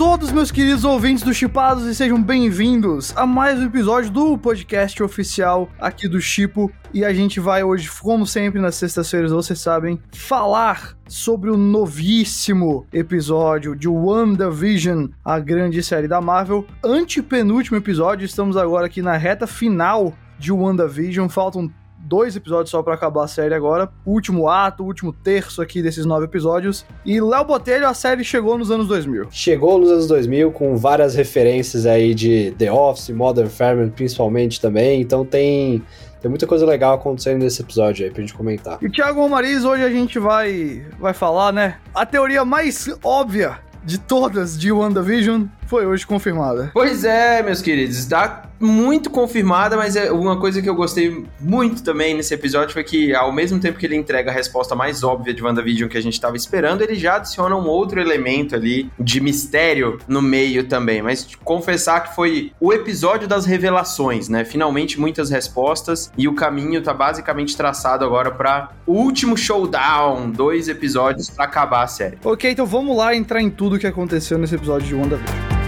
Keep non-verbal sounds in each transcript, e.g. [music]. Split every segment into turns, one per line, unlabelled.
todos, meus queridos ouvintes do Chipados, e sejam bem-vindos a mais um episódio do podcast oficial aqui do Chipo. E a gente vai hoje, como sempre, nas sextas-feiras, vocês sabem, falar sobre o novíssimo episódio de WandaVision, a grande série da Marvel. Antepenúltimo episódio, estamos agora aqui na reta final de WandaVision. Faltam dois episódios só para acabar a série agora. Último ato, último terço aqui desses nove episódios. E Léo Botelho, a série chegou nos anos 2000.
Chegou nos anos 2000 com várias referências aí de The Office, Modern Family principalmente também. Então tem tem muita coisa legal acontecendo nesse episódio aí pra gente comentar.
E Thiago Romariz, hoje a gente vai vai falar, né? A teoria mais óbvia de todas de WandaVision foi hoje confirmada.
Pois é, meus queridos, tá muito confirmada, mas é uma coisa que eu gostei muito também nesse episódio foi que, ao mesmo tempo que ele entrega a resposta mais óbvia de WandaVision que a gente estava esperando, ele já adiciona um outro elemento ali de mistério no meio também. Mas confessar que foi o episódio das revelações, né? Finalmente muitas respostas e o caminho tá basicamente traçado agora para o último showdown, dois episódios para acabar a série.
Ok, então vamos lá entrar em tudo que aconteceu nesse episódio de WandaVision.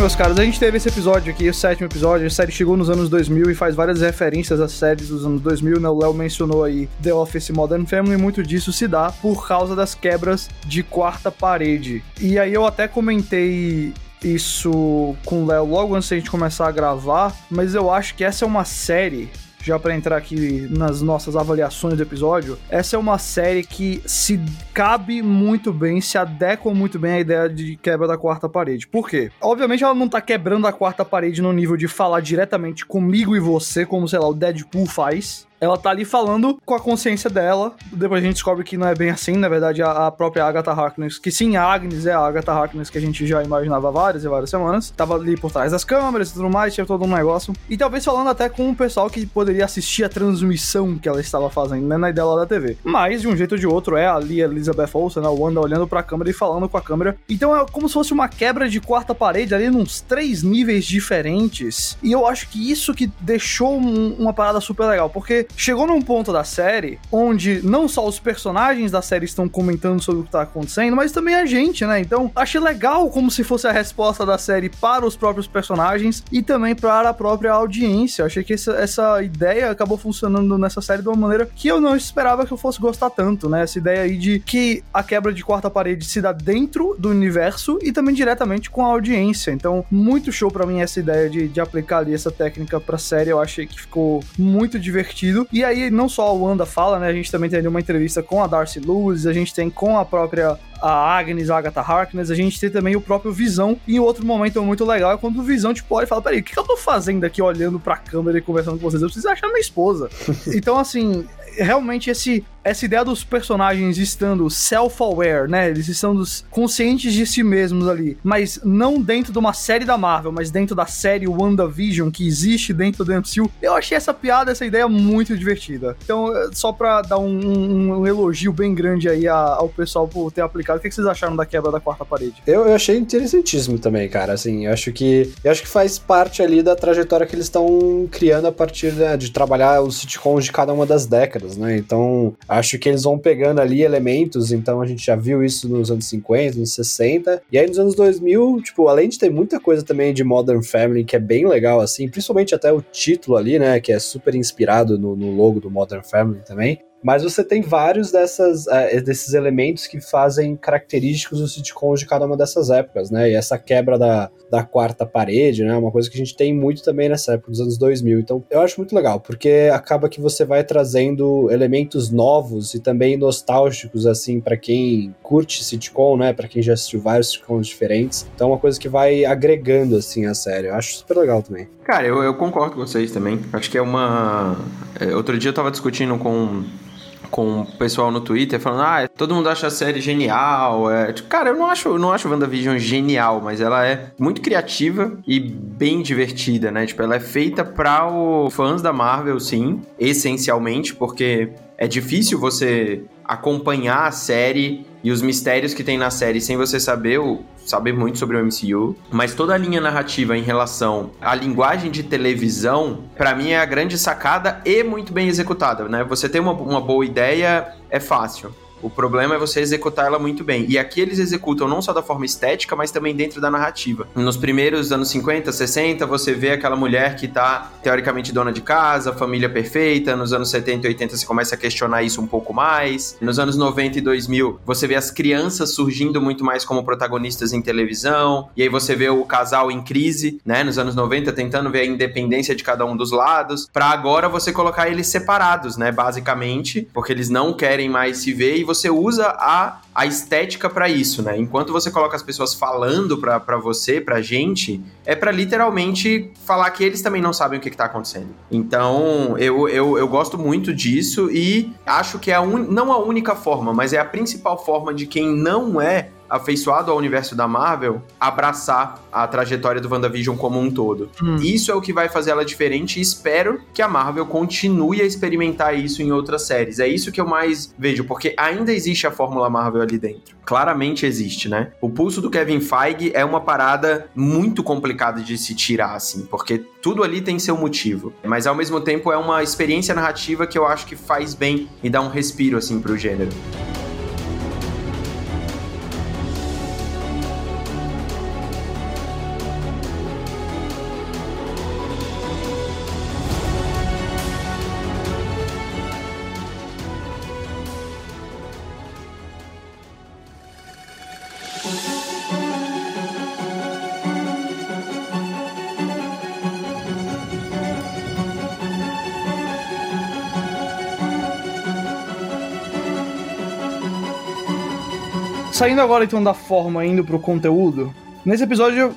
Meus caros, a gente teve esse episódio aqui, o sétimo episódio, a série chegou nos anos 2000 e faz várias referências às séries dos anos 2000, né? O Léo mencionou aí The Office Modern Family e muito disso se dá por causa das quebras de quarta parede. E aí eu até comentei isso com o Léo logo antes da gente começar a gravar, mas eu acho que essa é uma série já para entrar aqui nas nossas avaliações do episódio, essa é uma série que se cabe muito bem, se adequa muito bem à ideia de quebra da quarta parede. Por quê? Obviamente ela não tá quebrando a quarta parede no nível de falar diretamente comigo e você, como sei lá, o Deadpool faz, ela tá ali falando com a consciência dela. Depois a gente descobre que não é bem assim, na verdade, a, a própria Agatha Harkness, que sim, Agnes é a Agatha Harkness que a gente já imaginava várias e várias semanas. Tava ali por trás das câmeras e tudo mais, tinha todo um negócio. E talvez falando até com o pessoal que poderia assistir a transmissão que ela estava fazendo, né, na ideia lá da TV. Mas, de um jeito ou de outro, é ali a Elizabeth Olsen, a Wanda olhando pra câmera e falando com a câmera. Então é como se fosse uma quebra de quarta parede ali, nos três níveis diferentes. E eu acho que isso que deixou um, uma parada super legal, porque chegou num ponto da série onde não só os personagens da série estão comentando sobre o que tá acontecendo, mas também a gente, né? Então, achei legal como se fosse a resposta da série para os próprios personagens e também para a própria audiência. Achei que essa, essa ideia acabou funcionando nessa série de uma maneira que eu não esperava que eu fosse gostar tanto, né? Essa ideia aí de que a quebra de quarta parede se dá dentro do universo e também diretamente com a audiência. Então, muito show para mim essa ideia de, de aplicar ali essa técnica pra série. Eu achei que ficou muito divertido. E aí, não só a Wanda fala, né? A gente também tem ali uma entrevista com a Darcy Lewis, a gente tem com a própria a Agnes, a Agatha Harkness, a gente tem também o próprio Visão. E outro momento muito legal é quando o Visão, tipo, olha e fala: peraí, o que, que eu tô fazendo aqui olhando pra câmera e conversando com vocês? Eu preciso achar minha esposa. [laughs] então, assim, realmente esse, essa ideia dos personagens estando self-aware, né? Eles estão conscientes de si mesmos ali, mas não dentro de uma série da Marvel, mas dentro da série WandaVision que existe dentro do MCU. Eu achei essa piada, essa ideia muito divertida. Então, só pra dar um, um, um elogio bem grande aí ao pessoal por ter aplicado, o que vocês acharam da quebra da quarta parede?
Eu, eu achei interessantíssimo também, cara. Assim, eu acho que eu acho que faz parte ali da trajetória que eles estão criando a partir né, de trabalhar os sitcoms de cada uma das décadas, né? Então, acho que eles vão pegando ali elementos, então a gente já viu isso nos anos 50, nos 60, e aí nos anos 2000, tipo, além de ter muita coisa também de Modern Family que é bem legal, assim, principalmente até o título ali, né, que é super inspirado no, no logo do Modern Family também, mas você tem vários dessas, uh, desses elementos que fazem característicos dos sitcoms de cada uma dessas épocas, né? E essa quebra da, da quarta parede, né? É uma coisa que a gente tem muito também nessa época dos anos 2000. Então, eu acho muito legal, porque acaba que você vai trazendo elementos novos e também nostálgicos, assim, para quem curte sitcom, né? Para quem já assistiu vários sitcoms diferentes. Então, é uma coisa que vai agregando, assim, a série. Eu acho super legal também.
Cara, eu, eu concordo com vocês também. Acho que é uma. É, outro dia eu tava discutindo com com o pessoal no Twitter falando: ah, todo mundo acha a série genial. É... Tipo, cara, eu não acho, eu não acho WandaVision genial, mas ela é muito criativa e bem divertida, né? Tipo, ela é feita para os fãs da Marvel, sim, essencialmente, porque é difícil você acompanhar a série e os mistérios que tem na série sem você saber o, saber muito sobre o MCU, mas toda a linha narrativa em relação à linguagem de televisão, para mim é a grande sacada e muito bem executada, né? Você tem uma, uma boa ideia, é fácil. O problema é você executar ela muito bem. E aqui eles executam não só da forma estética, mas também dentro da narrativa. Nos primeiros anos 50, 60, você vê aquela mulher que tá teoricamente dona de casa, família perfeita. Nos anos 70 e 80 você começa a questionar isso um pouco mais. Nos anos 90 e 2000, você vê as crianças surgindo muito mais como protagonistas em televisão. E aí você vê o casal em crise, né? Nos anos 90 tentando ver a independência de cada um dos lados, para agora você colocar eles separados, né, basicamente, porque eles não querem mais se ver e você usa a, a estética para isso, né? Enquanto você coloca as pessoas falando para você, pra gente, é para literalmente falar que eles também não sabem o que, que tá acontecendo. Então, eu, eu, eu gosto muito disso e acho que é a un... não a única forma, mas é a principal forma de quem não é afeiçoado ao universo da Marvel, abraçar a trajetória do WandaVision como um todo. Hum. Isso é o que vai fazer ela diferente e espero que a Marvel continue a experimentar isso em outras séries. É isso que eu mais vejo, porque ainda existe a fórmula Marvel ali dentro. Claramente existe, né? O pulso do Kevin Feige é uma parada muito complicada de se tirar, assim, porque tudo ali tem seu motivo. Mas ao mesmo tempo é uma experiência narrativa que eu acho que faz bem e dá um respiro, assim, pro gênero.
Saindo agora então da forma, indo pro conteúdo, nesse episódio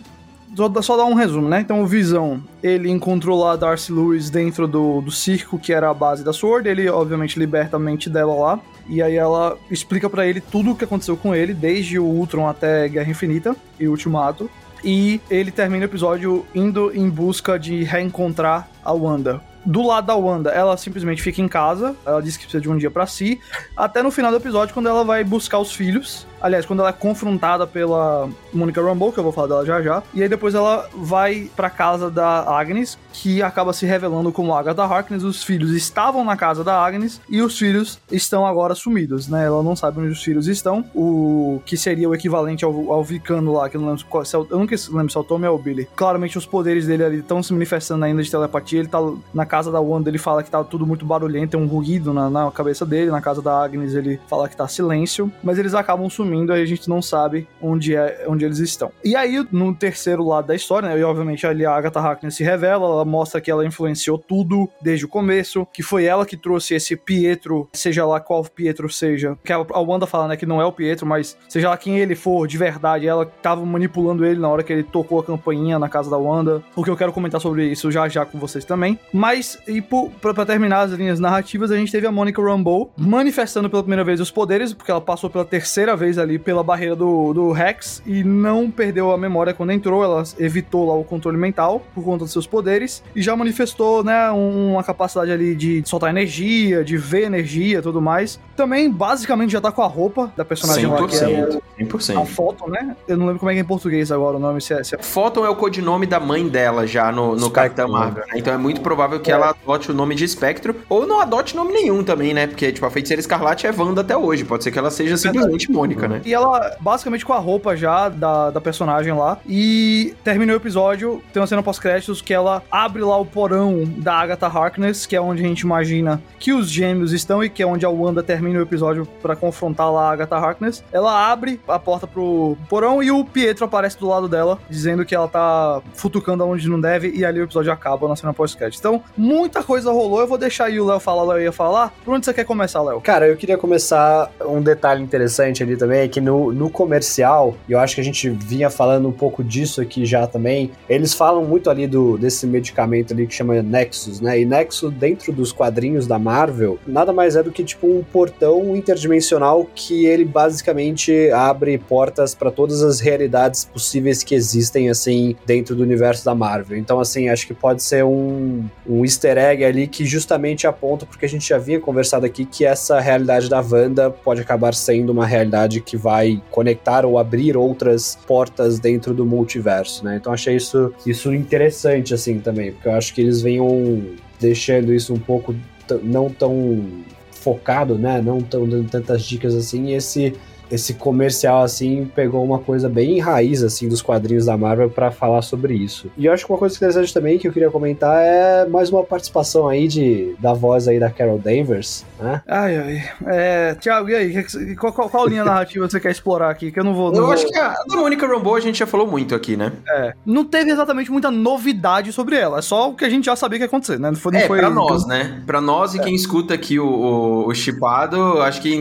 só, só dar um resumo, né? Então o Visão, ele encontrou lá Darcy Lewis dentro do, do circo, que era a base da Sword, ele obviamente liberta a mente dela lá, e aí ela explica para ele tudo o que aconteceu com ele, desde o Ultron até Guerra Infinita e Ultimato, e ele termina o episódio indo em busca de reencontrar a Wanda do lado da Wanda, ela simplesmente fica em casa, ela diz que precisa de um dia para si, até no final do episódio, quando ela vai buscar os filhos. Aliás, quando ela é confrontada pela Monica Rambeau, que eu vou falar dela já já. E aí depois ela vai pra casa da Agnes, que acaba se revelando como Agatha Harkness. Os filhos estavam na casa da Agnes e os filhos estão agora sumidos, né? Ela não sabe onde os filhos estão. O que seria o equivalente ao, ao Vicano lá, que eu não lembro qual, se é o, eu nunca lembro se é o Tommy ou o Billy. Claramente os poderes dele ali estão se manifestando ainda de telepatia. Ele tá na casa da Wanda, ele fala que tá tudo muito barulhento, tem um ruído na, na cabeça dele. Na casa da Agnes, ele fala que tá silêncio. Mas eles acabam sumindo, aí a gente não sabe onde é onde eles estão. E aí, no terceiro lado da história, né? E obviamente ali a Agatha Harkness se revela, ela mostra que ela influenciou tudo desde o começo, que foi ela que trouxe esse Pietro, seja lá qual Pietro seja. Que a Wanda fala, né, que não é o Pietro, mas seja lá quem ele for de verdade, ela tava manipulando ele na hora que ele tocou a campainha na casa da Wanda. Porque eu quero comentar sobre isso já já com vocês também. Mas, e pra terminar as linhas narrativas, a gente teve a Monica Rambeau manifestando pela primeira vez os poderes, porque ela passou pela terceira vez ali pela barreira do, do Rex e não perdeu a memória quando entrou, ela evitou lá o controle mental por conta dos seus poderes e já manifestou, né, uma capacidade ali de soltar energia, de ver energia tudo mais. Também, basicamente, já tá com a roupa da personagem 100%, lá, que
é 100%.
a foto, né? Eu não lembro como é que é em português agora o nome. Se é, se é...
Photon é o codinome da mãe dela já no, no Capitão Marvel, né? Então é muito provável que é. ela adote o nome de Espectro ou não adote nome nenhum também, né? Porque, tipo, a Feiticeira Escarlate é Wanda até hoje. Pode ser que ela seja simplesmente Mônica, né?
E ela, basicamente, com a roupa já da, da personagem lá. E terminou o episódio, tem uma cena pós-créditos que ela abre lá o porão da Agatha Harkness, que é onde a gente imagina que os gêmeos estão e que é onde a Wanda termina o episódio para confrontar lá a Agatha Harkness. Ela abre a porta pro porão e o Pietro aparece do lado dela, dizendo que ela tá futucando aonde não deve e ali o episódio acaba na cena pós-crédito. Então, muita coisa rolou. Eu vou deixar aí o Léo falar, o Léo ia falar. Por onde você quer começar, Léo?
Cara, eu queria começar um detalhe interessante ali também também é que no, no comercial, e eu acho que a gente vinha falando um pouco disso aqui já também, eles falam muito ali do desse medicamento ali que chama Nexus, né? E Nexus, dentro dos quadrinhos da Marvel, nada mais é do que tipo um portão interdimensional que ele basicamente abre portas para todas as realidades possíveis que existem, assim, dentro do universo da Marvel. Então, assim, acho que pode ser um, um easter egg ali que justamente aponta, porque a gente já havia conversado aqui, que essa realidade da Wanda pode acabar sendo uma realidade que vai conectar ou abrir outras portas dentro do multiverso, né? Então achei isso, isso interessante, assim, também, porque eu acho que eles venham deixando isso um pouco não tão focado, né? Não tão dando tantas dicas assim, e esse esse comercial assim pegou uma coisa bem raiz assim dos quadrinhos da Marvel para falar sobre isso. E eu acho que uma coisa interessante também que eu queria comentar é mais uma participação aí de da voz aí da Carol Danvers, né?
Ai ai. É, Thiago, e aí, qual, qual, qual linha narrativa você quer explorar aqui? Que eu não vou. Não
eu
vou...
acho que a da Mônica Rambeau a gente já falou muito aqui, né?
É. Não teve exatamente muita novidade sobre ela, é só o que a gente já sabia que ia acontecer, né? Não
foi, não é, foi... pra nós, né? Pra nós e é. quem escuta aqui o, o, o Chipado, acho que.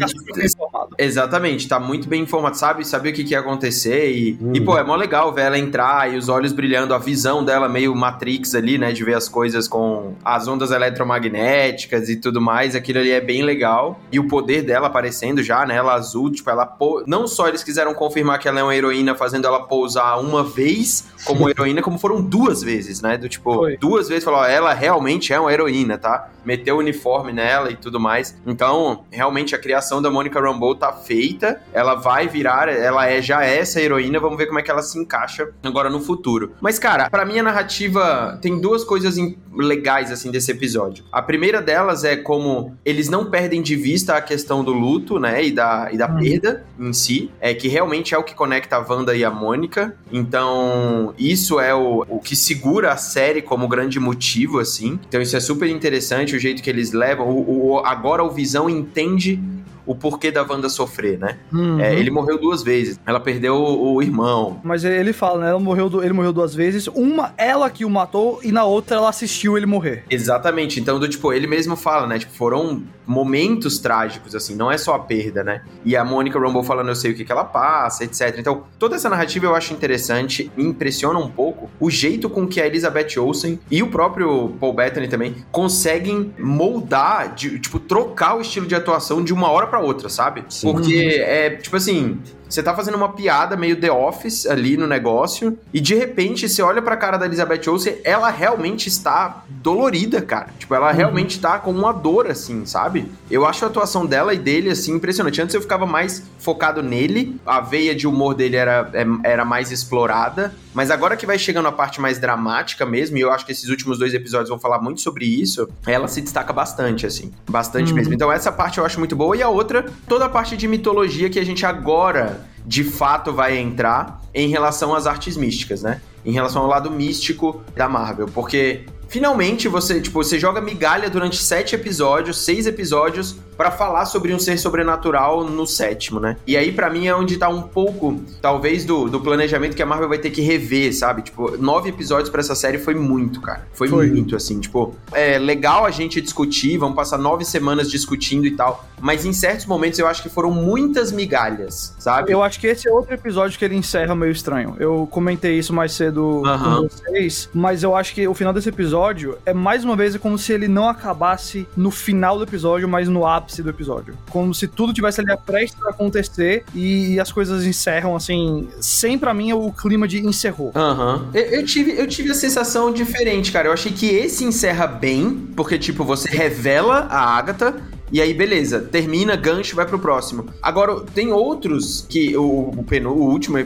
Exatamente, tá muito bem informado, sabe? Sabia o que, que ia acontecer e, e, pô, é mó legal ver ela entrar e os olhos brilhando, a visão dela meio Matrix ali, né? De ver as coisas com as ondas eletromagnéticas e tudo mais, aquilo ali é bem legal. E o poder dela aparecendo já, né? Ela azul, tipo, ela... Pou... Não só eles quiseram confirmar que ela é uma heroína fazendo ela pousar uma vez como [laughs] heroína, como foram duas vezes, né? Do tipo, Foi. duas vezes falou, ela realmente é uma heroína, tá? Meteu o uniforme nela e tudo mais. Então, realmente a criação da Monica Rambeau tá feita. Ela vai virar, ela é já é essa heroína, vamos ver como é que ela se encaixa agora no futuro. Mas, cara, para mim a narrativa tem duas coisas legais, assim, desse episódio. A primeira delas é como eles não perdem de vista a questão do luto, né, e da, e da hum. perda em si, é que realmente é o que conecta a Wanda e a Mônica. Então, isso é o, o que segura a série como grande motivo, assim. Então, isso é super interessante, o jeito que eles levam. O, o agora o Visão entende o porquê da Wanda sofrer, né? Uhum. É, ele morreu duas vezes. Ela perdeu o, o, irmão.
Mas ele fala, né? Ela morreu, ele morreu duas vezes. Uma, ela que o matou, e na outra ela assistiu ele morrer.
Exatamente. Então, do, tipo, ele mesmo fala, né? Tipo, foram momentos trágicos, assim, não é só a perda, né? E a Mônica Rambeau falando, eu sei o que, que ela passa, etc. Então, toda essa narrativa eu acho interessante, me impressiona um pouco o jeito com que a Elizabeth Olsen e o próprio Paul Bettany também conseguem moldar, de, tipo, trocar o estilo de atuação de uma hora para outra, sabe? Sim. Porque é, tipo assim, você tá fazendo uma piada meio The Office ali no negócio, e de repente você olha pra cara da Elizabeth Olsen, ela realmente está dolorida, cara. Tipo, ela uhum. realmente tá com uma dor, assim, sabe? Eu acho a atuação dela e dele, assim, impressionante. Antes eu ficava mais focado nele, a veia de humor dele era, é, era mais explorada, mas agora que vai chegando a parte mais dramática mesmo, e eu acho que esses últimos dois episódios vão falar muito sobre isso, ela se destaca bastante, assim. Bastante uhum. mesmo. Então essa parte eu acho muito boa. E a outra, toda a parte de mitologia que a gente agora de fato vai entrar em relação às artes místicas, né? Em relação ao lado místico da Marvel, porque finalmente você, tipo, você joga migalha durante sete episódios, seis episódios para falar sobre um ser sobrenatural no sétimo, né? E aí para mim é onde tá um pouco, talvez do, do planejamento que a Marvel vai ter que rever, sabe? Tipo, nove episódios para essa série foi muito, cara. Foi, foi, muito assim, tipo, é legal a gente discutir, vamos passar nove semanas discutindo e tal, mas em certos momentos eu acho que foram muitas migalhas, sabe?
Eu acho que esse é outro episódio que ele encerra meio estranho. Eu comentei isso mais cedo uhum. com vocês, mas eu acho que o final desse episódio é mais uma vez é como se ele não acabasse no final do episódio, mas no ápice do episódio. Como se tudo tivesse ali prestes a acontecer e, as coisas encerram assim, sem para mim o clima de encerrou.
Aham. Uhum. Eu, eu, tive, eu tive a sensação diferente, cara. Eu achei que esse encerra bem, porque, tipo, você revela a Agatha e aí, beleza, termina, gancho, vai pro próximo. Agora, tem outros que o, o, o último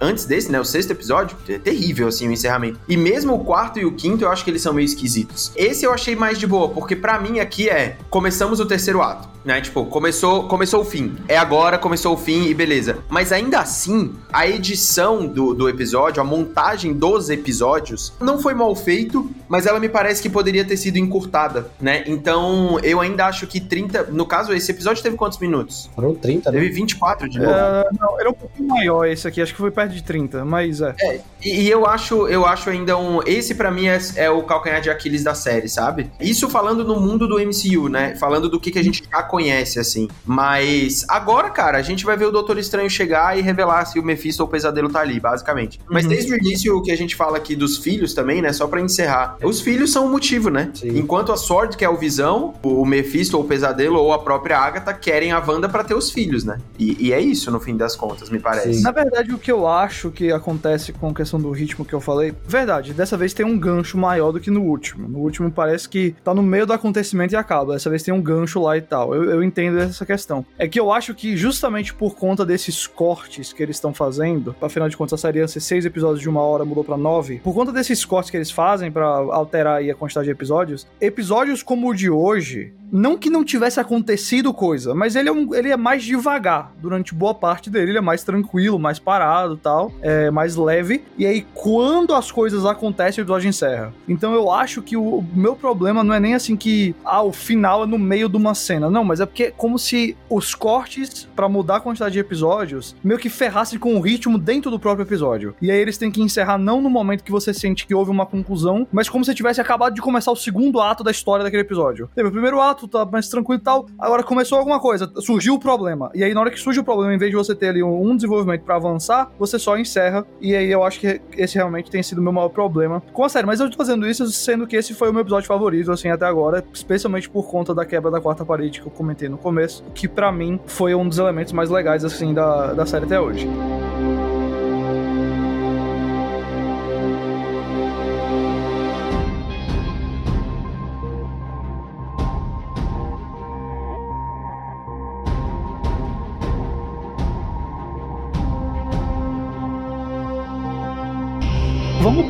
antes desse, né, o sexto episódio, é terrível, assim, o encerramento. E mesmo o quarto e o quinto, eu acho que eles são meio esquisitos. Esse eu achei mais de boa, porque para mim aqui é, começamos o terceiro ato, né, tipo, começou, começou o fim. É agora, começou o fim e beleza. Mas ainda assim, a edição do, do episódio, a montagem dos episódios, não foi mal feito, mas ela me parece que poderia ter sido encurtada, né? Então, eu ainda acho que 30, no caso, esse episódio teve quantos minutos?
Foram 30,
né? Teve 24 de novo. Uh,
não, era um pouquinho maior esse aqui, acho que foi perto de 30, mas é.
é e, e, eu acho eu acho ainda um. Esse para mim é, é, o calcanhar de Aquiles da série, sabe? Isso falando no mundo do MCU, né? Falando do que, que a gente já conhece, assim. Mas agora, cara, a gente vai ver o Doutor Estranho chegar e revelar se o Mephisto ou o Pesadelo tá ali, basicamente. Mas uhum. desde o início, o que a gente fala aqui dos filhos também, né? Só para encerrar. Os filhos são o motivo, né? Sim. Enquanto a Sword, que é o Visão, o Mephisto ou o Pesadelo ou a própria Agatha querem a Wanda para ter os filhos, né? E, e, é isso, no fim das contas, me parece.
Sim. Na verdade, o que eu acho que acontece com a questão do ritmo que eu falei, verdade, dessa vez tem um gancho maior do que no último. No último parece que tá no meio do acontecimento e acaba. Dessa vez tem um gancho lá e tal. Eu, eu entendo essa questão. É que eu acho que justamente por conta desses cortes que eles estão fazendo, afinal de contas a série ia ser seis episódios de uma hora, mudou para nove. Por conta desses cortes que eles fazem para alterar aí a quantidade de episódios, episódios como o de hoje, não que não tivesse acontecido coisa, mas ele é, um, ele é mais devagar durante boa parte dele. Ele é mais tranquilo, mais parado tal, é mais leve. E aí, quando as coisas acontecem, o episódio encerra. Então eu acho que o, meu problema não é nem assim que, ah, o final é no meio de uma cena. Não, mas é porque é como se os cortes, para mudar a quantidade de episódios, meio que ferrassem com o ritmo dentro do próprio episódio. E aí eles têm que encerrar não no momento que você sente que houve uma conclusão, mas como se tivesse acabado de começar o segundo ato da história daquele episódio. Teve o primeiro ato, tá mais tranquilo e tal. Agora começou alguma coisa, surgiu o problema. E aí, na hora que surge o problema, em vez de você ter ali um, desenvolvimento para avançar, você só encerra. E aí eu acho que esse realmente tem sido o meu maior problema com a série. Mas eu tô fazendo isso sendo que esse foi o meu episódio favorito, assim, até agora, especialmente por conta da quebra da quarta parede que eu comentei no começo, que para mim foi um dos elementos mais legais, assim, da, da série até hoje.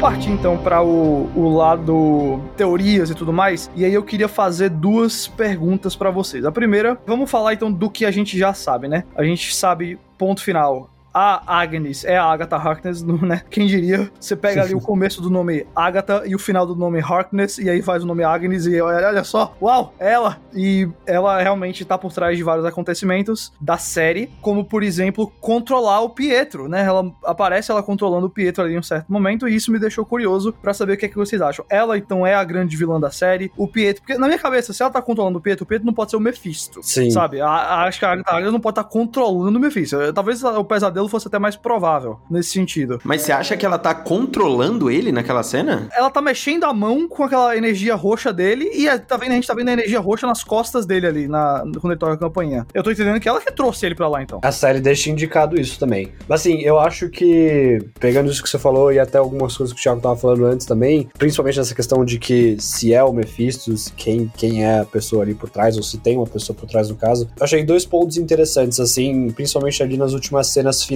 Partir então para o, o lado teorias e tudo mais. E aí eu queria fazer duas perguntas para vocês. A primeira, vamos falar então do que a gente já sabe, né? A gente sabe ponto final a Agnes é a Agatha Harkness, [laughs] né? Quem diria? Você pega ali o [laughs] começo do nome Agatha e o final do nome Harkness, e aí faz o nome Agnes, e olha só, uau, ela! E ela realmente tá por trás de vários acontecimentos da série, como por exemplo, controlar o Pietro, né? Ela aparece ela controlando o Pietro ali em um certo momento, e isso me deixou curioso para saber o que é que vocês acham. Ela então é a grande vilã da série, o Pietro, porque na minha cabeça, se ela tá controlando o Pietro, o Pietro não pode ser o Mephisto. Sim. Sabe? A, a, acho que a Agatha não pode estar tá controlando o Mephisto. Talvez o pesadelo fosse até mais provável nesse sentido.
Mas você acha que ela tá controlando ele naquela cena?
Ela tá mexendo a mão com aquela energia roxa dele e é, tá vendo, a gente tá vendo a energia roxa nas costas dele ali, na, quando ele toca a campainha. Eu tô entendendo que ela que trouxe ele pra lá, então.
A série deixa indicado isso também. Mas assim, eu acho que, pegando isso que você falou e até algumas coisas que o Thiago tava falando antes também, principalmente nessa questão de que se é o Mephisto, quem, quem é a pessoa ali por trás, ou se tem uma pessoa por trás do caso, eu achei dois pontos interessantes, assim, principalmente ali nas últimas cenas finais.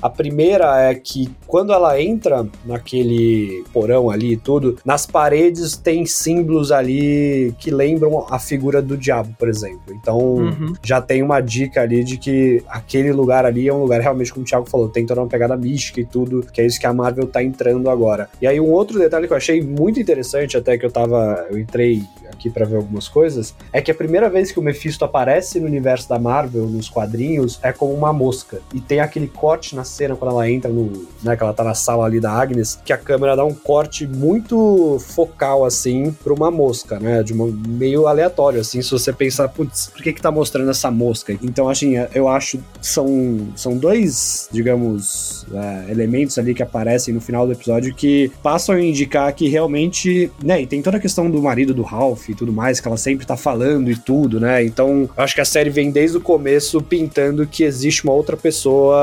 A primeira é que quando ela entra naquele porão ali e tudo, nas paredes tem símbolos ali que lembram a figura do diabo, por exemplo. Então uhum. já tem uma dica ali de que aquele lugar ali é um lugar realmente, como o Thiago falou, tem toda uma pegada mística e tudo, que é isso que a Marvel tá entrando agora. E aí um outro detalhe que eu achei muito interessante, até que eu tava. Eu entrei aqui para ver algumas coisas, é que a primeira vez que o Mephisto aparece no universo da Marvel, nos quadrinhos, é como uma mosca. E tem aquele corte na cena quando ela entra no. né, que ela tá na sala ali da Agnes, que a câmera dá um corte muito focal, assim, pra uma mosca, né? De uma, meio aleatório, assim, se você pensar, putz, por que que tá mostrando essa mosca? Então, assim, eu acho são, são dois, digamos, é, elementos ali que aparecem no final do episódio que passam a indicar que realmente, né, e tem toda a questão do marido do Ralph e tudo mais, que ela sempre tá falando e tudo, né? Então, acho que a série vem desde o começo pintando que existe uma outra pessoa,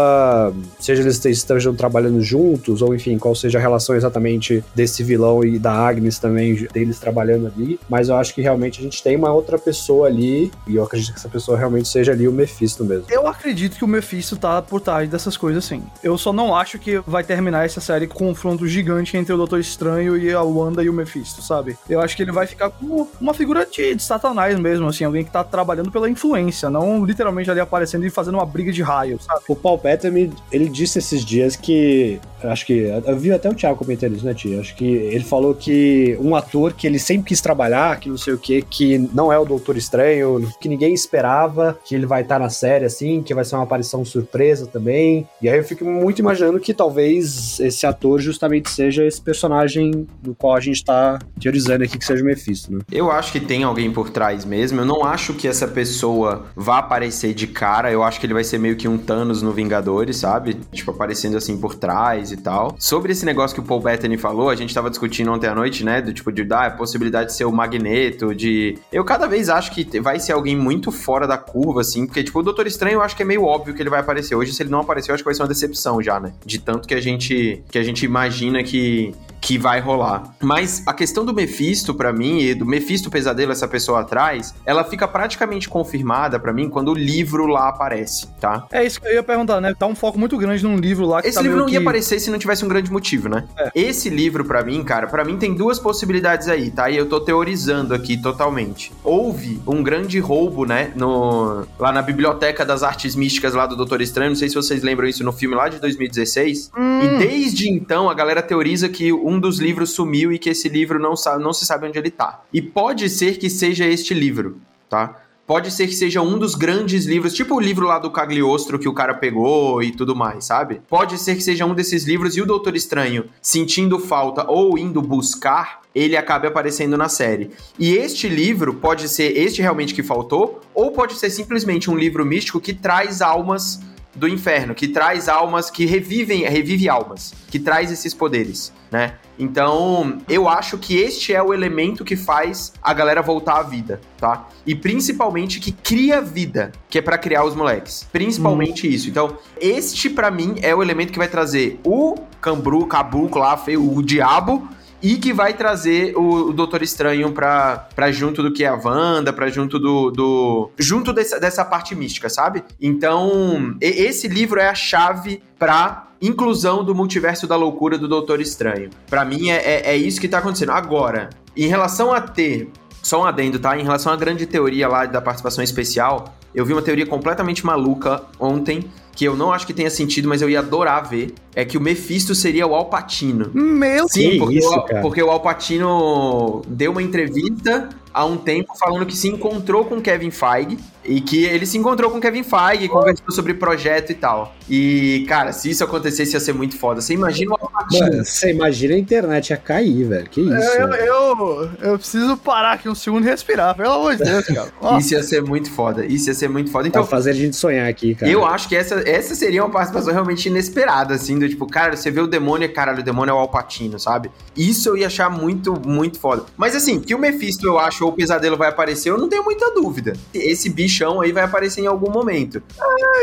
seja eles estejam trabalhando juntos, ou enfim, qual seja a relação exatamente desse vilão e da Agnes também, deles trabalhando ali. Mas eu acho que realmente a gente tem uma outra pessoa ali, e eu acredito que essa pessoa realmente seja ali o Mephisto mesmo.
Eu acredito que o Mephisto tá por trás dessas coisas, sim. Eu só não acho que vai terminar essa série com um confronto gigante entre o Doutor Estranho e a Wanda e o Mephisto, sabe? Eu acho que ele vai ficar como como uma figura de, de satanás mesmo, assim, alguém que tá trabalhando pela influência, não literalmente ali aparecendo e fazendo uma briga de raio, sabe?
O Paul Ele disse esses dias que acho que eu vi até o Thiago comentando isso, né, tio? Acho que ele falou que um ator que ele sempre quis trabalhar, que não sei o que, que não é o Doutor Estranho, que ninguém esperava que ele vai estar na série assim, que vai ser uma aparição surpresa também. E aí eu fico muito imaginando que talvez esse ator justamente seja esse personagem do qual a gente tá teorizando aqui que seja o Mephisto, né?
Eu acho que tem alguém por trás mesmo. Eu não acho que essa pessoa vá aparecer de cara. Eu acho que ele vai ser meio que um Thanos no Vingadores, sabe? Tipo, aparecendo assim por trás e tal. Sobre esse negócio que o Paul Bettany falou, a gente tava discutindo ontem à noite, né? Do tipo, de dar a possibilidade de ser o Magneto, de. Eu cada vez acho que vai ser alguém muito fora da curva, assim, porque, tipo, o Doutor Estranho eu acho que é meio óbvio que ele vai aparecer. Hoje, se ele não aparecer, eu acho que vai ser uma decepção já, né? De tanto que a gente, que a gente imagina que, que vai rolar. Mas a questão do Mephisto, para mim, e do Mephisto Pesadelo, essa pessoa atrás, ela fica praticamente confirmada para mim quando o livro lá aparece, tá?
É isso que eu ia perguntar, né? Tá um foco muito grande num livro lá que
Esse
tá
livro não
que...
ia aparecer se não tivesse um grande motivo, né?
É.
Esse livro, para mim, cara, para mim tem duas possibilidades aí, tá? E eu tô teorizando aqui totalmente. Houve um grande roubo, né? No... Lá na Biblioteca das Artes Místicas lá do Doutor Estranho. Não sei se vocês lembram isso no filme lá de 2016.
Hum.
E desde então a galera teoriza que um dos livros sumiu e que esse livro não, sa- não se sabe onde ele tá. E pode ser que seja este livro, tá? Pode ser que seja um dos grandes livros, tipo o livro lá do Cagliostro que o cara pegou e tudo mais, sabe? Pode ser que seja um desses livros e o Doutor Estranho, sentindo falta ou indo buscar, ele acabe aparecendo na série. E este livro pode ser este realmente que faltou, ou pode ser simplesmente um livro místico que traz almas do inferno, que traz almas, que revivem, revive almas, que traz esses poderes, né? Então, eu acho que este é o elemento que faz a galera voltar à vida, tá? E principalmente que cria vida, que é pra criar os moleques. Principalmente isso. Então, este pra mim é o elemento que vai trazer o Cambru, Cabruco lá, feio, o diabo, e que vai trazer o, o Doutor Estranho pra, pra junto do que é a Wanda, pra junto do. do junto dessa, dessa parte mística, sabe? Então, esse livro é a chave pra inclusão do multiverso da loucura do Doutor Estranho. Pra mim, é, é, é isso que tá acontecendo. Agora, em relação a ter. Só um adendo, tá? Em relação à grande teoria lá da participação especial, eu vi uma teoria completamente maluca ontem, que eu não acho que tenha sentido, mas eu ia adorar ver. É que o Mephisto seria o Alpatino.
Meu
Sim,
Que
porque,
isso,
o,
cara?
porque o Alpatino deu uma entrevista há um tempo falando que se encontrou com Kevin Feige e que ele se encontrou com Kevin Feige, conversou sobre projeto e tal. E, cara, se isso acontecesse ia ser muito foda. Você imagina o Alpatino.
Mano, você imagina a internet ia cair, velho. Que isso?
Eu, eu, eu preciso parar aqui um segundo e respirar, pelo amor de Deus, cara. Ó,
Isso ia ser muito foda. Isso ia ser muito foda.
Então,
Então,
fazer a gente sonhar aqui, cara.
Eu acho que essa, essa seria uma participação realmente inesperada, assim, do tipo, cara, você vê o demônio e, caralho, o demônio é o Alpatino, sabe? Isso eu ia achar muito, muito foda. Mas assim, que o Mephisto, eu acho, ou o Pesadelo vai aparecer, eu não tenho muita dúvida. Esse bichão aí vai aparecer em algum momento.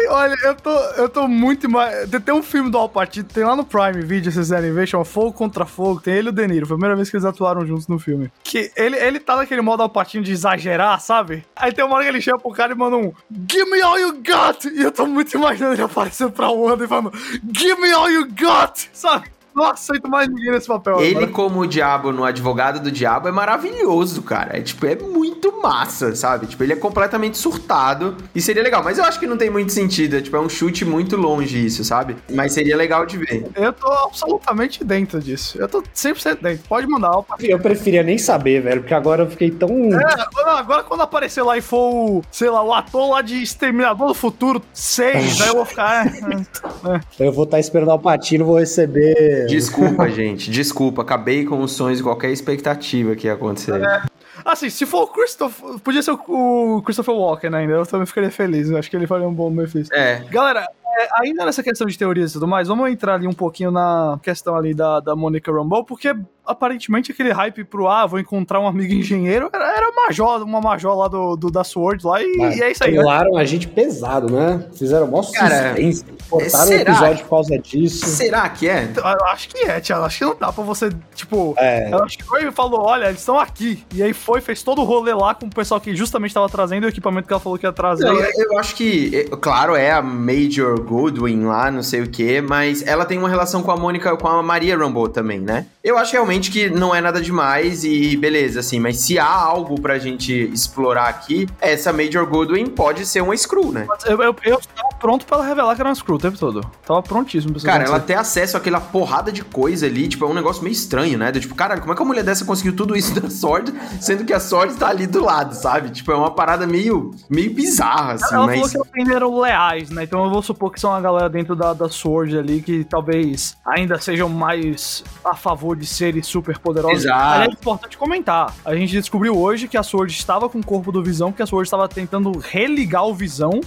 Olha, eu tô, eu tô muito. Tem, tem um filme do Alpatino, tem lá no Prime Video, vocês quiserem ver, chama Fogo contra Fogo. Tem ele e o De Niro. Foi a primeira vez que eles atuaram juntos no filme. Que ele, ele tá naquele modo Alpatino de exagerar, sabe? Aí tem uma hora que ele chega pro cara e manda um Give me all you got! E eu tô muito imaginando ele aparecendo pra Wanda e falando Give me all you got! Sabe? Não aceito mais ninguém nesse papel.
Ele,
agora.
como o diabo no Advogado do Diabo, é maravilhoso, cara. É tipo, é muito massa, sabe? Tipo, ele é completamente surtado. E seria legal, mas eu acho que não tem muito sentido. É, tipo, é um chute muito longe isso, sabe? Mas seria legal de ver.
Eu tô absolutamente dentro disso. Eu tô 100% dentro. Pode mandar, Alpatino.
Eu preferia nem saber, velho, porque agora eu fiquei tão.
É, agora quando aparecer lá e for o, sei lá, o ator lá de Exterminador do Futuro 6, aí eu vou ficar. é,
Eu vou estar esperando o Patino, vou receber.
Desculpa, [laughs] gente. Desculpa. Acabei com os sonhos de qualquer expectativa que ia acontecer.
Assim, se for o Christopher. Podia ser o, Christopher Walker, né? Ainda eu também ficaria feliz. Eu acho que ele faria um bom Mephisto.
É.
Galera, é, ainda nessa questão de teorias e tudo mais, vamos entrar ali um pouquinho na questão ali da, da Monica Rambeau, porque aparentemente aquele hype pro ah, vou encontrar um amigo engenheiro era, era major, uma major lá do, do da Sword lá e, e é isso aí.
Trollaram né? a gente pesado, né? Fizeram mó
Cara,
Cortaram o episódio por causa disso.
Será que é?
Eu acho que é, Thiago. Acho que não dá pra você, tipo. É. Ela chegou e falou: olha, eles estão aqui. E aí foi, fez todo o rolê lá com o pessoal que justamente estava trazendo o equipamento que ela falou que ia trazer.
Eu, eu acho que, claro, é a Major Goodwin lá, não sei o que, mas ela tem uma relação com a Mônica, com a Maria Rambo também, né? Eu acho realmente que não é nada demais e beleza, assim, mas se há algo pra gente explorar aqui, essa Major Goodwin pode ser uma Screw, né?
Eu, eu, eu tava pronto pra ela revelar que era uma Screw o tempo todo. Tava prontíssimo
pra Cara, ela ter acesso àquela porrada de coisa ali, tipo, é um negócio meio estranho, né? Do, tipo, cara, como é que uma mulher dessa conseguiu tudo isso da Sword, sendo que a Sword tá ali do lado, sabe? Tipo, é uma parada meio, meio bizarra, assim,
ela
mas...
falou que aprenderam leais, né? Então eu vou supor que são a galera dentro da, da Sword ali que talvez ainda sejam mais a favor de seres super poderosos.
Exato.
é importante comentar. A gente descobriu hoje que a Sword estava com o corpo do Visão, que a Sword estava tentando religar o Visão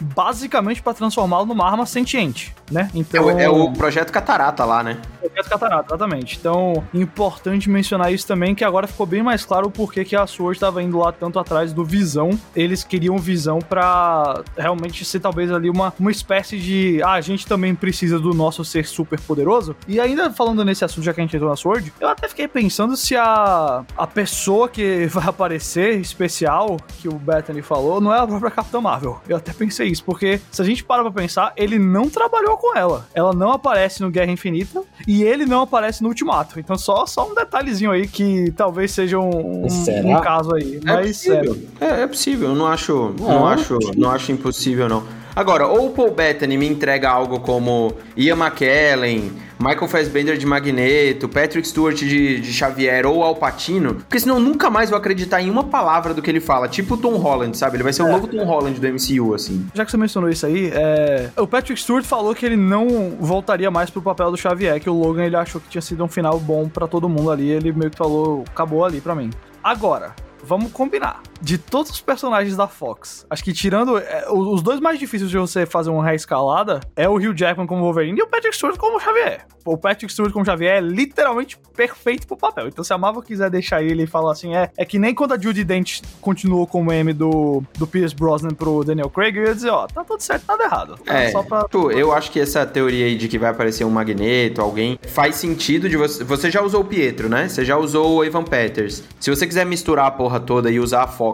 basicamente para transformá-lo numa arma sentiente, né?
Então, é, é, o projeto Catarata lá, né?
Projeto Catarata, exatamente. Então, importante mencionar isso também, que agora ficou bem mais claro o porquê que a Sword estava indo lá tanto atrás do Visão. Eles queriam Visão para realmente ser talvez ali uma, uma espécie de, ah, a gente também precisa do nosso ser super poderoso. E ainda falando nesse assunto, já que a gente entrou na Sword, eu até fiquei pensando se a, a pessoa que [laughs] vai aparecer especial, que o Bethany falou, não é a própria Capitã Marvel. Eu até pensei isso, porque se a gente para pra pensar, ele não trabalhou com ela. Ela não aparece no Guerra Infinita e ele não aparece no Ultimato. Então só, só um detalhezinho aí que talvez seja um, um, um caso aí.
É possível. É, é, possível. Eu não acho, não, não acho, não acho impossível não. Agora, ou o Paul Bettany me entrega algo como Ian McKellen, Michael Fassbender de Magneto, Patrick Stewart de, de Xavier ou Al Pacino, porque senão eu nunca mais vou acreditar em uma palavra do que ele fala, tipo o Tom Holland, sabe? Ele vai ser o é. novo Tom Holland do MCU, assim.
Já que você mencionou isso aí, é... o Patrick Stewart falou que ele não voltaria mais pro papel do Xavier, que o Logan ele achou que tinha sido um final bom para todo mundo ali, ele meio que falou, acabou ali para mim. Agora, vamos combinar. De todos os personagens da Fox, acho que tirando é, os dois mais difíceis de você fazer uma reescalada é o Hugh Jackman como Wolverine e o Patrick Stewart como Xavier. O Patrick Stewart como Xavier é literalmente perfeito pro papel. Então se a Marvel quiser deixar ele e falar assim, é, é que nem quando a Judy Dent continuou como M do, do Pierce Brosnan pro Daniel Craig, eu ia dizer, ó, tá tudo certo, nada errado.
Tá? É, só pra... Pô, eu acho que essa teoria aí de que vai aparecer um Magneto, alguém, faz sentido de você... Você já usou o Pietro, né? Você já usou o Evan Peters. Se você quiser misturar a porra toda e usar a Fox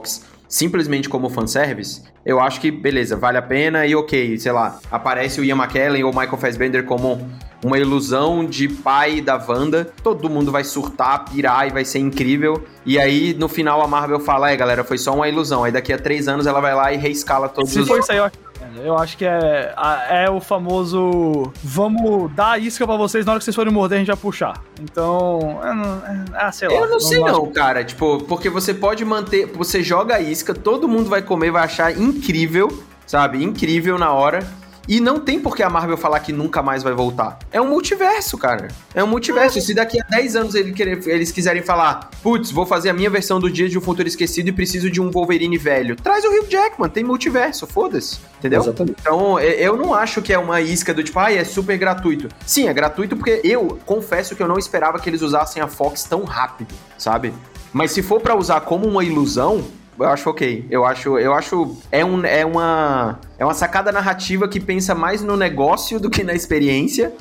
simplesmente como fanservice, eu acho que, beleza, vale a pena e ok, sei lá, aparece o Ian McKellen ou o Michael Fassbender como uma ilusão de pai da Wanda, todo mundo vai surtar, pirar e vai ser incrível. E aí, no final, a Marvel fala, é, galera, foi só uma ilusão. Aí daqui a três anos ela vai lá e reescala todos
Se
os...
Se for isso aí, eu acho eu acho que é, é o famoso vamos dar isca pra vocês na hora que vocês forem morder, a gente vai puxar. Então, é, é, sei lá.
Eu não, não sei não, cara. Tipo, porque você pode manter, você joga a isca, todo mundo vai comer, vai achar incrível, sabe? Incrível na hora. E não tem por que a Marvel falar que nunca mais vai voltar. É um multiverso, cara. É um multiverso. Se daqui a 10 anos eles quiserem falar, putz, vou fazer a minha versão do Dia de um Futuro Esquecido e preciso de um Wolverine velho, traz o Hugh Jackman, tem multiverso, foda-se. Entendeu? Exatamente. Então, eu não acho que é uma isca do tipo, ah, é super gratuito. Sim, é gratuito porque eu confesso que eu não esperava que eles usassem a Fox tão rápido, sabe? Mas se for para usar como uma ilusão, eu acho ok. Eu acho, eu acho é, um, é uma é uma sacada narrativa que pensa mais no negócio do que na experiência.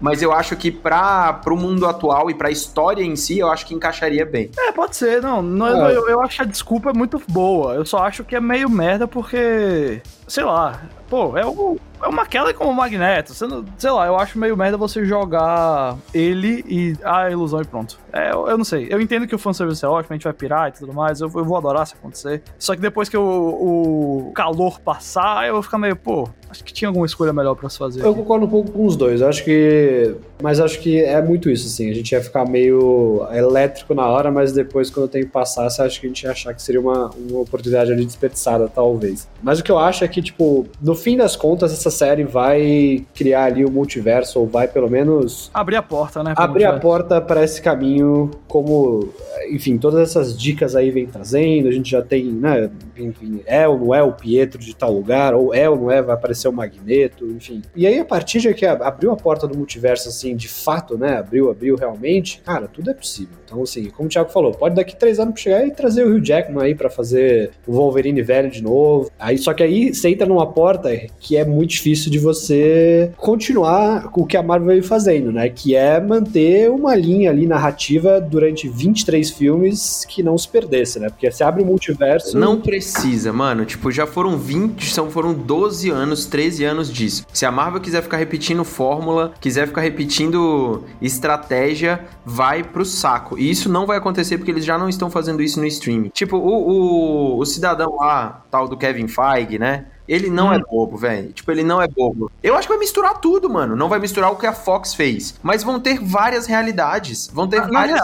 Mas eu acho que para o mundo atual e para a história em si, eu acho que encaixaria bem.
É, pode ser. Não, não é. eu, eu acho a desculpa muito boa. Eu só acho que é meio merda porque, sei lá, pô, é o é uma queda como o Magneto. Você não, sei lá, eu acho meio merda você jogar ele e a ilusão e pronto. É, eu, eu, não sei. Eu entendo que o fanservice é ótimo, a gente vai pirar e tudo mais. Eu, eu vou adorar se acontecer. Só que depois que o, o calor passar, eu vou ficar meio, pô, acho que tinha alguma escolha melhor para se fazer.
Eu concordo um pouco com os dois. Acho que. Mas acho que é muito isso, assim. A gente ia ficar meio elétrico na hora, mas depois, quando o tempo passasse, acho que a gente ia achar que seria uma, uma oportunidade ali desperdiçada, talvez. Mas o que eu acho é que, tipo, no fim das contas, essa série vai criar ali o multiverso, ou vai pelo menos.
Abrir a porta, né?
Abrir a porta para esse caminho, como, enfim, todas essas dicas aí vem trazendo. A gente já tem, né? Enfim, é ou não é o Pietro de tal lugar, ou é ou não é, vai aparecer o Magneto, enfim. E aí, a partir de que abriu a porta do multiverso, assim, de fato, né? Abriu, abriu realmente, cara, tudo é possível. Então, assim, como o Thiago falou, pode daqui três anos chegar e trazer o Hugh Jackman aí para fazer o Wolverine velho de novo. Aí, só que aí você entra numa porta que é muito difícil de você continuar com o que a Marvel veio fazendo, né? Que é manter uma linha ali narrativa durante 23 filmes que não se perdesse, né? Porque você abre o multiverso.
Não precisa, mano. Tipo, já foram 20, são, foram 12 anos, 13 anos disso. Se a Marvel quiser ficar repetindo fórmula, quiser ficar repetindo estratégia, vai pro saco. E isso não vai acontecer porque eles já não estão fazendo isso no streaming. Tipo, o, o, o cidadão lá, tal do Kevin Feige, né? Ele não hum. é bobo, velho. Tipo, ele não é bobo. Eu acho que vai misturar tudo, mano. Não vai misturar o que a Fox fez. Mas vão ter várias realidades. Vão ter ah, várias.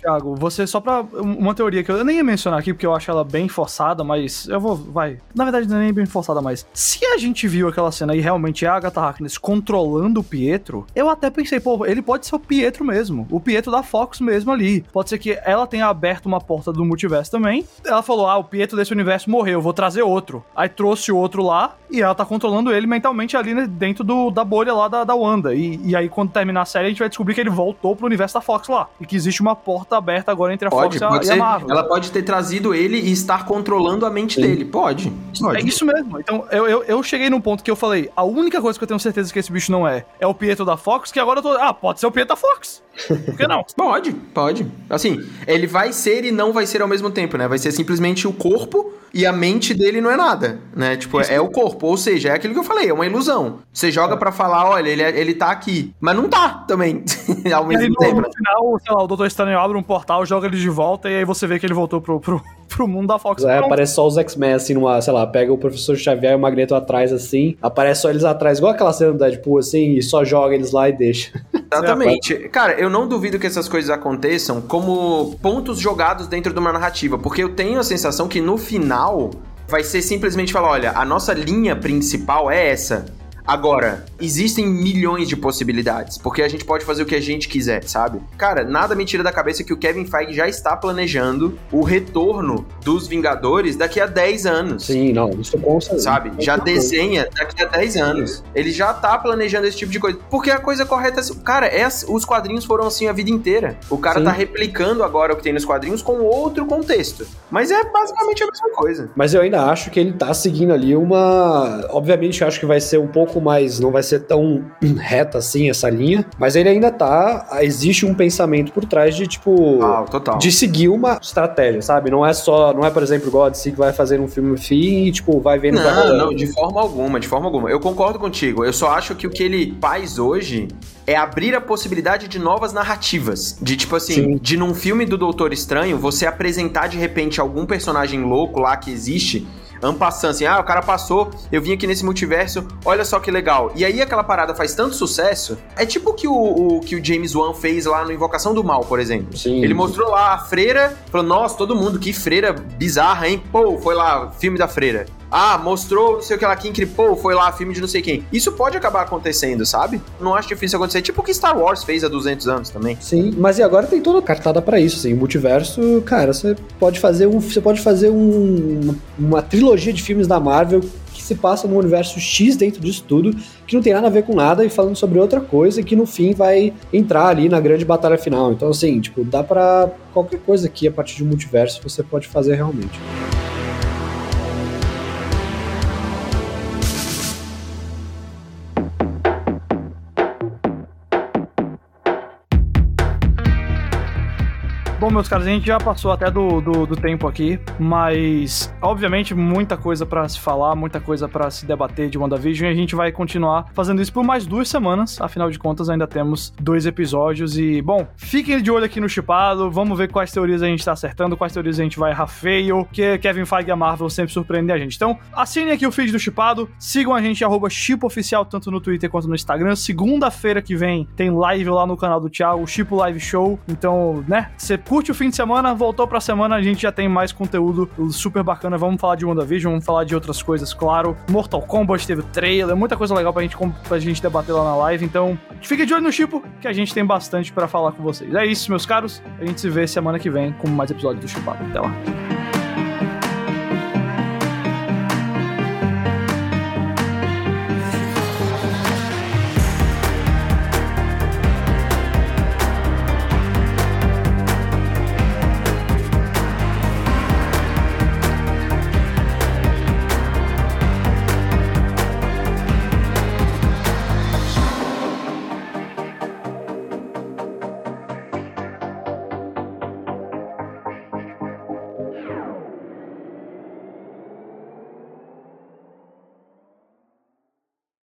Thiago, você só pra uma teoria que eu nem ia mencionar aqui, porque eu acho ela bem forçada, mas eu vou, vai. Na verdade, não é nem bem forçada, mas se a gente viu aquela cena e realmente é a Agatha Harkness controlando o Pietro, eu até pensei, pô, ele pode ser o Pietro mesmo, o Pietro da Fox mesmo ali. Pode ser que ela tenha aberto uma porta do multiverso também. Ela falou, ah, o Pietro desse universo morreu, vou trazer outro. Aí trouxe outro lá e ela tá controlando ele mentalmente ali né, dentro do, da bolha lá da, da Wanda. E, e aí, quando terminar a série, a gente vai descobrir que ele voltou pro universo da Fox lá. E que existe uma porta porta aberta agora entre a pode, Fox
pode
e a, Marvel.
Ela pode ter trazido ele e estar controlando a mente Sim. dele. Pode, pode.
É isso mesmo. Então, eu, eu, eu, cheguei num ponto que eu falei: a única coisa que eu tenho certeza que esse bicho não é é o Pietro da Fox, que agora eu tô. Ah, pode ser o Pietro da Fox. [laughs] Por que não?
pode, pode. Assim, ele vai ser e não vai ser ao mesmo tempo, né? Vai ser simplesmente o corpo e a mente dele não é nada, né? Tipo, é, é o corpo. Ou seja, é aquilo que eu falei, é uma ilusão. Você joga é. para falar, olha, ele, é, ele tá aqui. Mas não tá também, [laughs] ao mesmo
e
tempo.
No, no final, sei lá, o Doutor Estranho abre um portal, joga ele de volta e aí você vê que ele voltou pro, pro, [laughs] pro mundo da Fox.
É, aparece só os X-Men, assim, numa, sei lá, pega o Professor Xavier e o Magneto atrás, assim, aparece só eles atrás, igual aquela cena do Deadpool, assim, e só joga eles lá e deixa. [laughs]
Exatamente. Cara, eu não duvido que essas coisas aconteçam como pontos jogados dentro de uma narrativa, porque eu tenho a sensação que no final vai ser simplesmente falar, olha, a nossa linha principal é essa. Agora, existem milhões de possibilidades, porque a gente pode fazer o que a gente quiser, sabe? Cara, nada me tira da cabeça que o Kevin Feige já está planejando o retorno dos Vingadores daqui a 10 anos.
Sim, não, isso certeza.
Sabe? Já desenha daqui a 10 anos. Ele já tá planejando esse tipo de coisa. Porque a coisa correta é. Cara, é, os quadrinhos foram assim a vida inteira. O cara Sim. tá replicando agora o que tem nos quadrinhos com outro contexto. Mas é basicamente a mesma coisa.
Mas eu ainda acho que ele tá seguindo ali uma. Obviamente, eu acho que vai ser um pouco pouco mais, não vai ser tão [clears throat] reta assim essa linha, mas ele ainda tá, existe um pensamento por trás de tipo,
ah, total.
de seguir uma estratégia, sabe? Não é só, não é por exemplo God que vai fazer um filme fim e tipo, vai vendo
Não, não, de forma alguma, de forma alguma. Eu concordo contigo. Eu só acho que o que ele faz hoje é abrir a possibilidade de novas narrativas. De tipo assim, Sim. de num filme do Doutor Estranho, você apresentar de repente algum personagem louco lá que existe ampassando, assim, ah, o cara passou, eu vim aqui nesse multiverso, olha só que legal. E aí aquela parada faz tanto sucesso, é tipo o que o, o que o James Wan fez lá no Invocação do Mal, por exemplo. Sim. Ele mostrou lá a freira, falou, nossa, todo mundo, que freira bizarra, hein? Pô, foi lá, filme da freira. Ah, mostrou não sei o que lá, quem cripou, foi lá, filme de não sei quem. Isso pode acabar acontecendo, sabe? Não acho difícil acontecer. Tipo o que Star Wars fez há 200 anos também.
Sim, mas e agora tem toda cartada para isso, assim. O multiverso, cara, você pode fazer um, você pode fazer um, uma trilogia de filmes da Marvel que se passa no universo X dentro disso tudo, que não tem nada a ver com nada e falando sobre outra coisa que no fim vai entrar ali na grande batalha final. Então, assim, tipo, dá para qualquer coisa aqui a partir de um multiverso você pode fazer realmente.
Meus caros, a gente já passou até do, do, do tempo aqui, mas obviamente muita coisa para se falar, muita coisa para se debater de WandaVision e a gente vai continuar fazendo isso por mais duas semanas. Afinal de contas, ainda temos dois episódios e, bom, fiquem de olho aqui no chipado, vamos ver quais teorias a gente tá acertando, quais teorias a gente vai errar feio, que Kevin Feige e a Marvel sempre surpreendem a gente. Então, assinem aqui o feed do chipado, sigam a gente, arroba chipoficial, tanto no Twitter quanto no Instagram. Segunda-feira que vem tem live lá no canal do Thiago, o Chipo Live Show. Então, né, você curte curte o fim de semana, voltou pra semana, a gente já tem mais conteúdo super bacana. Vamos falar de WandaVision, vamos falar de outras coisas, claro. Mortal Kombat teve trailer, muita coisa legal pra gente, pra gente debater lá na live. Então, fique de olho no Chipo, que a gente tem bastante para falar com vocês. É isso, meus caros. A gente se vê semana que vem com mais episódios do Chipado. Até lá.